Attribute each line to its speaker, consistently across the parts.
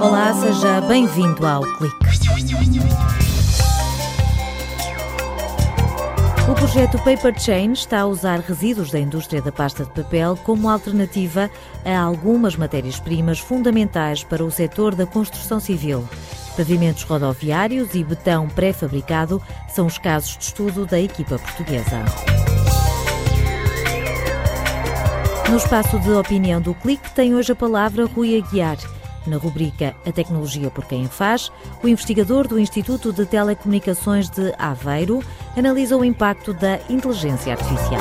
Speaker 1: Olá, seja bem-vindo ao Clique. O projeto Paper Chain está a usar resíduos da indústria da pasta de papel como alternativa a algumas matérias-primas fundamentais para o setor da construção civil. Pavimentos rodoviários e betão pré-fabricado são os casos de estudo da equipa portuguesa. No espaço de opinião do Clique tem hoje a palavra Rui Aguiar. Na rubrica A Tecnologia por Quem Faz, o investigador do Instituto de Telecomunicações de Aveiro analisa o impacto da inteligência artificial.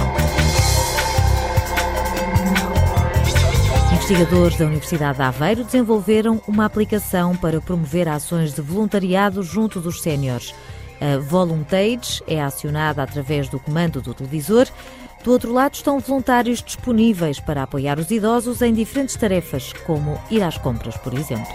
Speaker 1: Investigadores da Universidade de Aveiro desenvolveram uma aplicação para promover ações de voluntariado junto dos séniores. A Voluntage é acionada através do comando do televisor. Do outro lado estão voluntários disponíveis para apoiar os idosos em diferentes tarefas, como ir às compras, por exemplo.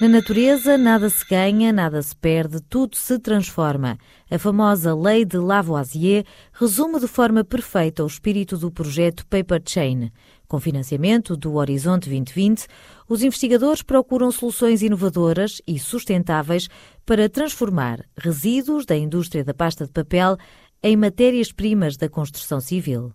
Speaker 1: Na natureza, nada se ganha, nada se perde, tudo se transforma. A famosa Lei de Lavoisier resume de forma perfeita o espírito do projeto Paper Chain. Com financiamento do Horizonte 2020, os investigadores procuram soluções inovadoras e sustentáveis para transformar resíduos da indústria da pasta de papel em matérias-primas da construção civil.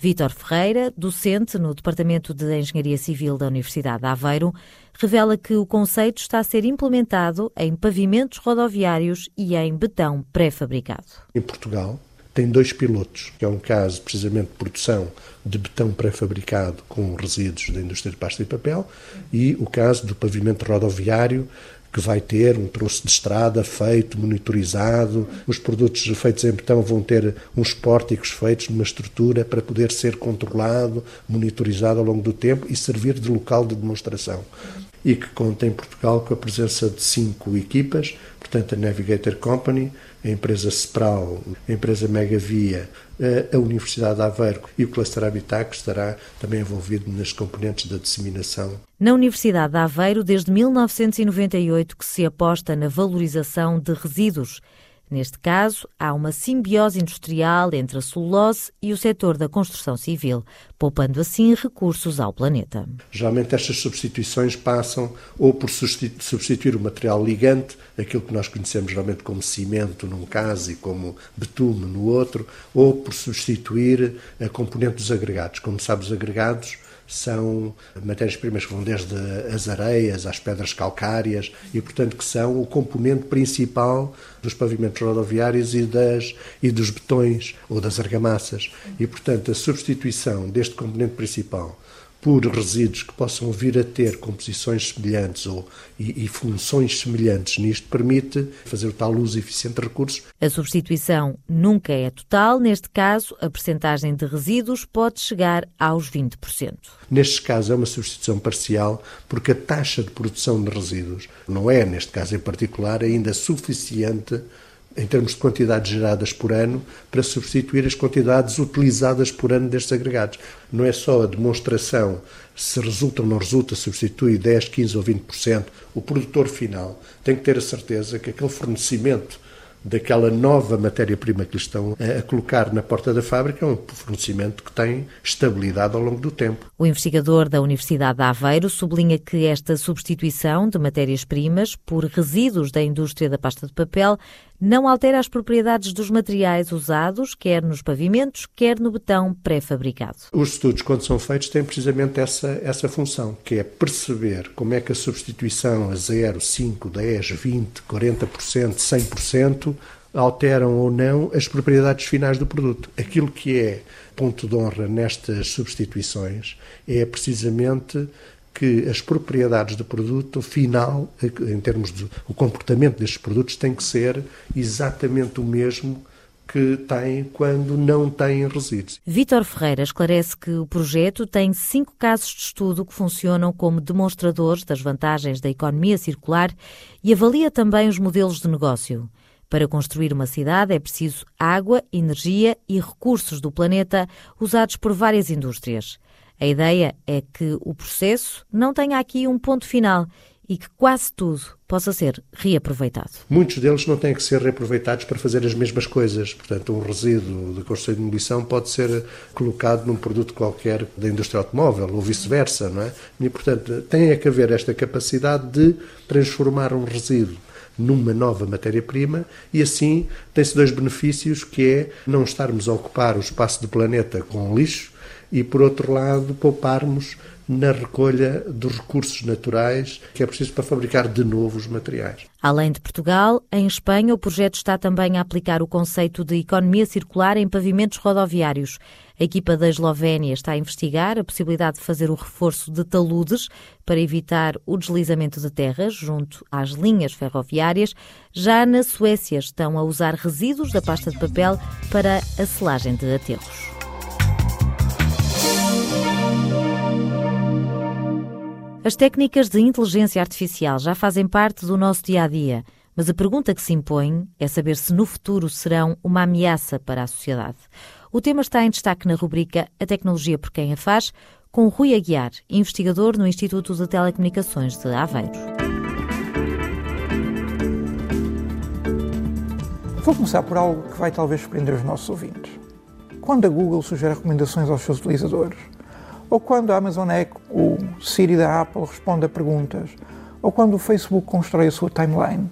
Speaker 1: Vítor Ferreira, docente no Departamento de Engenharia Civil da Universidade de Aveiro, revela que o conceito está a ser implementado em pavimentos rodoviários e em betão pré-fabricado.
Speaker 2: Em Portugal, tem dois pilotos, que é um caso precisamente de produção de betão pré-fabricado com resíduos da indústria de pasta e papel, e o caso do pavimento rodoviário que vai ter um troço de estrada feito, monitorizado. Os produtos feitos em betão vão ter uns pórticos feitos numa estrutura para poder ser controlado, monitorizado ao longo do tempo e servir de local de demonstração. E que conta em Portugal com a presença de cinco equipas, portanto, a Navigator Company, a empresa Sepral, a empresa Megavia, a Universidade de Aveiro e o Cluster Habitat, que estará também envolvido nas componentes da disseminação.
Speaker 1: Na Universidade de Aveiro, desde 1998, que se aposta na valorização de resíduos. Neste caso, há uma simbiose industrial entre a celulose e o setor da construção civil, poupando assim recursos ao planeta.
Speaker 2: Geralmente estas substituições passam ou por substituir o material ligante, aquilo que nós conhecemos geralmente como cimento num caso e como betume no outro, ou por substituir a componente dos agregados. Como sabe, os agregados são matérias-primas que vão desde as areias às pedras calcárias e, portanto, que são o componente principal dos pavimentos rodoviários e, das, e dos betões ou das argamassas. E, portanto, a substituição deste componente principal por resíduos que possam vir a ter composições semelhantes ou, e, e, funções semelhantes nisto, permite fazer o tal uso eficiente de recursos.
Speaker 1: A substituição nunca é total. Neste caso, a percentagem de resíduos pode chegar aos 20%.
Speaker 2: Nestes casos, é uma substituição parcial, porque a taxa de produção de resíduos não é, neste caso em particular, ainda suficiente em termos de quantidades geradas por ano, para substituir as quantidades utilizadas por ano destes agregados. Não é só a demonstração se resulta ou não resulta, substitui 10, 15 ou 20%. O produtor final tem que ter a certeza que aquele fornecimento daquela nova matéria-prima que lhe estão a colocar na porta da fábrica, é um fornecimento que tem estabilidade ao longo do tempo.
Speaker 1: O investigador da Universidade de Aveiro sublinha que esta substituição de matérias-primas por resíduos da indústria da pasta de papel não altera as propriedades dos materiais usados, quer nos pavimentos, quer no betão pré-fabricado.
Speaker 2: Os estudos, quando são feitos, têm precisamente essa, essa função, que é perceber como é que a substituição a 0, 5, 10, 20, 40%, 100% alteram ou não as propriedades finais do produto. Aquilo que é ponto de honra nestas substituições é precisamente que as propriedades do produto final, em termos do comportamento destes produtos, tem que ser exatamente o mesmo que tem quando não têm resíduos.
Speaker 1: Vítor Ferreira esclarece que o projeto tem cinco casos de estudo que funcionam como demonstradores das vantagens da economia circular e avalia também os modelos de negócio. Para construir uma cidade é preciso água, energia e recursos do planeta usados por várias indústrias. A ideia é que o processo não tenha aqui um ponto final e que quase tudo possa ser reaproveitado.
Speaker 2: Muitos deles não têm que ser reaproveitados para fazer as mesmas coisas. Portanto, um resíduo de construção e demolição pode ser colocado num produto qualquer da indústria automóvel ou vice-versa, não é? E, portanto, tem que haver esta capacidade de transformar um resíduo numa nova matéria-prima e assim tem-se dois benefícios que é não estarmos a ocupar o espaço do planeta com lixo e por outro lado pouparmos na recolha dos recursos naturais que é preciso para fabricar de novo os materiais.
Speaker 1: Além de Portugal, em Espanha o projeto está também a aplicar o conceito de economia circular em pavimentos rodoviários. A equipa da Eslovénia está a investigar a possibilidade de fazer o reforço de taludes para evitar o deslizamento de terras junto às linhas ferroviárias. Já na Suécia estão a usar resíduos da pasta de papel para a selagem de aterros. As técnicas de inteligência artificial já fazem parte do nosso dia a dia, mas a pergunta que se impõe é saber se no futuro serão uma ameaça para a sociedade. O tema está em destaque na rubrica A Tecnologia por Quem a Faz, com Rui Aguiar, investigador no Instituto de Telecomunicações de Aveiro.
Speaker 3: Vou começar por algo que vai talvez surpreender os nossos ouvintes. Quando a Google sugere recomendações aos seus utilizadores, ou quando a Amazon Echo, o Siri da Apple responde a perguntas, ou quando o Facebook constrói a sua timeline.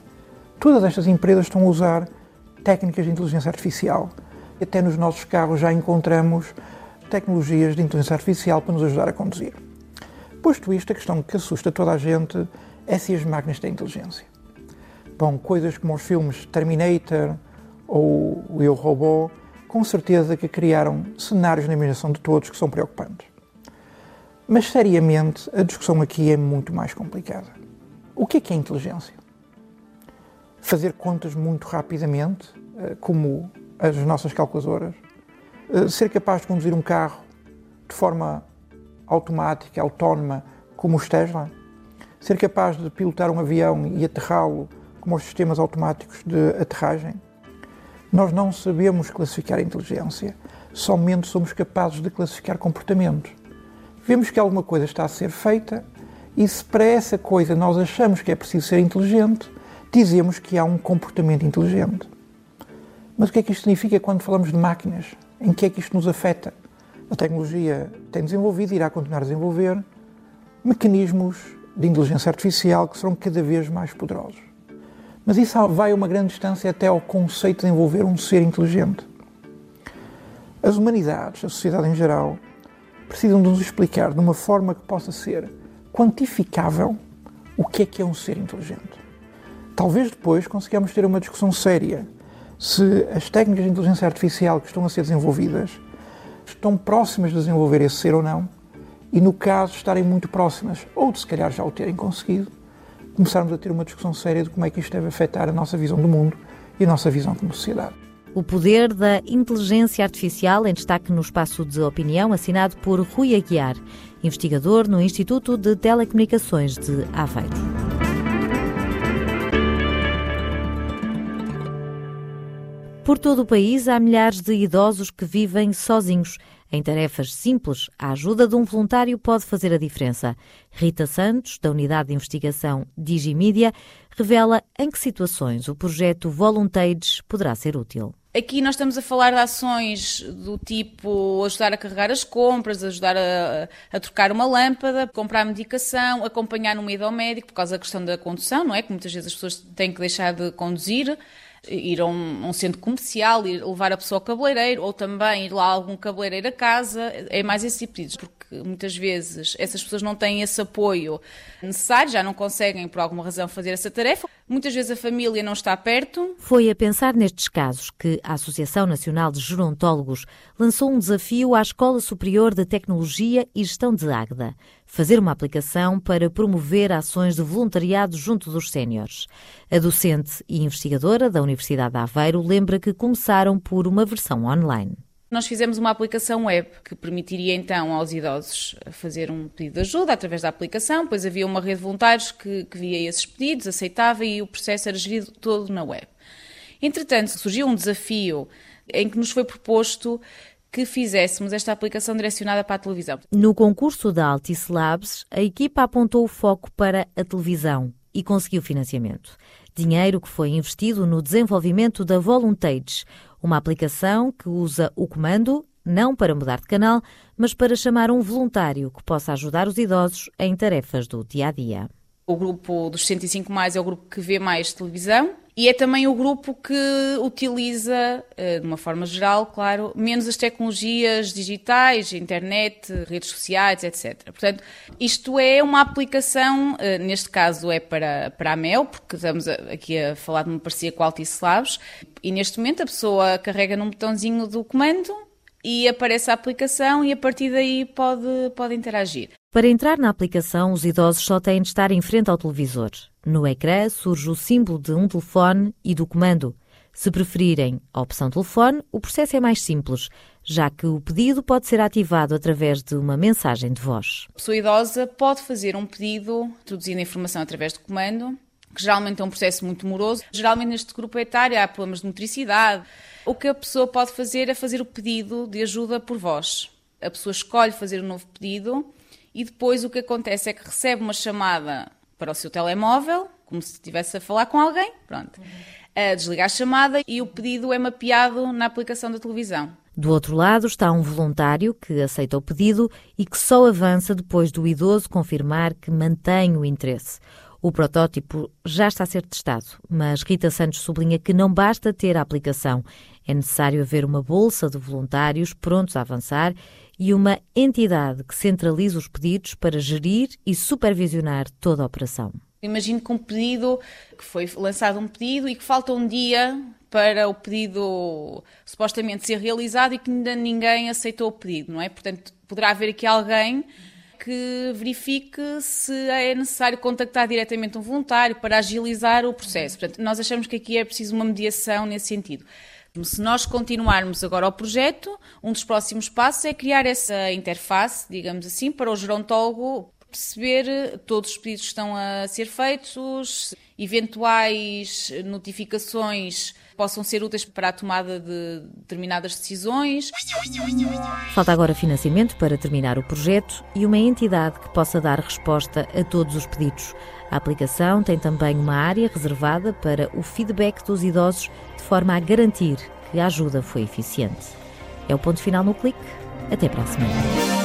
Speaker 3: Todas estas empresas estão a usar técnicas de inteligência artificial. Até nos nossos carros já encontramos tecnologias de inteligência artificial para nos ajudar a conduzir. Posto isto, a questão que assusta toda a gente é se as máquinas têm inteligência. Bom, coisas como os filmes Terminator ou Eu Robô, com certeza que criaram cenários na imaginação de todos que são preocupantes. Mas, seriamente, a discussão aqui é muito mais complicada. O que é que é inteligência? Fazer contas muito rapidamente, eh, como as nossas calculadoras? Eh, ser capaz de conduzir um carro de forma automática, autónoma, como os Tesla? Ser capaz de pilotar um avião e aterrá-lo como os sistemas automáticos de aterragem? Nós não sabemos classificar a inteligência, somente somos capazes de classificar comportamentos vemos que alguma coisa está a ser feita e se para essa coisa nós achamos que é preciso ser inteligente, dizemos que há um comportamento inteligente. Mas o que é que isto significa quando falamos de máquinas? Em que é que isto nos afeta? A tecnologia tem desenvolvido e irá continuar a desenvolver mecanismos de inteligência artificial que serão cada vez mais poderosos. Mas isso vai uma grande distância até ao conceito de envolver um ser inteligente. As humanidades, a sociedade em geral, precisam de nos explicar de uma forma que possa ser quantificável o que é que é um ser inteligente. Talvez depois consigamos ter uma discussão séria se as técnicas de inteligência artificial que estão a ser desenvolvidas estão próximas de desenvolver esse ser ou não, e no caso estarem muito próximas, ou de se calhar já o terem conseguido, começarmos a ter uma discussão séria de como é que isto deve afetar a nossa visão do mundo e a nossa visão como sociedade.
Speaker 1: O poder da inteligência artificial em destaque no espaço de opinião, assinado por Rui Aguiar, investigador no Instituto de Telecomunicações de Aveiro. Por todo o país há milhares de idosos que vivem sozinhos. Em tarefas simples, a ajuda de um voluntário pode fazer a diferença. Rita Santos, da Unidade de Investigação Digimídia, revela em que situações o projeto Voluntage poderá ser útil.
Speaker 4: Aqui nós estamos a falar de ações do tipo ajudar a carregar as compras, ajudar a, a trocar uma lâmpada, comprar medicação, acompanhar no ida ao médico por causa da questão da condução, não é? Que muitas vezes as pessoas têm que deixar de conduzir ir a um, um, centro comercial, ir levar a pessoa ao cabeleireiro, ou também ir lá a algum cabeleireiro a casa, é mais esse tipo de pedidos, porque muitas vezes essas pessoas não têm esse apoio necessário, já não conseguem por alguma razão fazer essa tarefa. Muitas vezes a família não está perto.
Speaker 1: Foi a pensar nestes casos que a Associação Nacional de Gerontólogos lançou um desafio à Escola Superior de Tecnologia e Gestão de Águeda fazer uma aplicação para promover ações de voluntariado junto dos séniores. A docente e investigadora da Universidade de Aveiro lembra que começaram por uma versão online.
Speaker 4: Nós fizemos uma aplicação web que permitiria então aos idosos fazer um pedido de ajuda através da aplicação, pois havia uma rede de voluntários que, que via esses pedidos, aceitava e o processo era gerido todo na web. Entretanto, surgiu um desafio em que nos foi proposto que fizéssemos esta aplicação direcionada para a televisão.
Speaker 1: No concurso da Altice Labs, a equipa apontou o foco para a televisão e conseguiu financiamento. Dinheiro que foi investido no desenvolvimento da Voluntage, uma aplicação que usa o comando não para mudar de canal, mas para chamar um voluntário que possa ajudar os idosos em tarefas do dia a dia.
Speaker 4: O grupo dos 105 mais é o grupo que vê mais televisão e é também o grupo que utiliza, eh, de uma forma geral, claro, menos as tecnologias digitais, internet, redes sociais, etc. Portanto, isto é uma aplicação, eh, neste caso é para, para a Mel, porque estamos aqui a falar de uma parceria com a Altice Labs, e neste momento a pessoa carrega num botãozinho do comando e aparece a aplicação e a partir daí pode, pode interagir.
Speaker 1: Para entrar na aplicação, os idosos só têm de estar em frente ao televisor. No ecrã surge o símbolo de um telefone e do comando. Se preferirem a opção telefone, o processo é mais simples, já que o pedido pode ser ativado através de uma mensagem de voz.
Speaker 4: A pessoa idosa pode fazer um pedido, introduzindo a informação através do comando, que geralmente é um processo muito moroso. Geralmente neste grupo etário há problemas de motricidade, o que a pessoa pode fazer é fazer o pedido de ajuda por voz. A pessoa escolhe fazer um novo pedido e depois o que acontece é que recebe uma chamada para o seu telemóvel, como se estivesse a falar com alguém, pronto. A desligar a chamada e o pedido é mapeado na aplicação da televisão.
Speaker 1: Do outro lado está um voluntário que aceita o pedido e que só avança depois do idoso confirmar que mantém o interesse. O protótipo já está a ser testado, mas Rita Santos sublinha que não basta ter a aplicação. É necessário haver uma bolsa de voluntários prontos a avançar e uma entidade que centralize os pedidos para gerir e supervisionar toda a operação.
Speaker 4: Imagino que um pedido, que foi lançado um pedido e que falta um dia para o pedido supostamente ser realizado e que ainda ninguém aceitou o pedido, não é? Portanto, poderá haver aqui alguém que verifique se é necessário contactar diretamente um voluntário para agilizar o processo. Portanto, nós achamos que aqui é preciso uma mediação nesse sentido. Se nós continuarmos agora o projeto, um dos próximos passos é criar essa interface, digamos assim, para o gerontólogo perceber todos os pedidos que estão a ser feitos, eventuais notificações possam ser úteis para a tomada de determinadas decisões.
Speaker 1: Falta agora financiamento para terminar o projeto e uma entidade que possa dar resposta a todos os pedidos. A aplicação tem também uma área reservada para o feedback dos idosos, de forma a garantir que a ajuda foi eficiente. É o ponto final no clique. Até para a semana.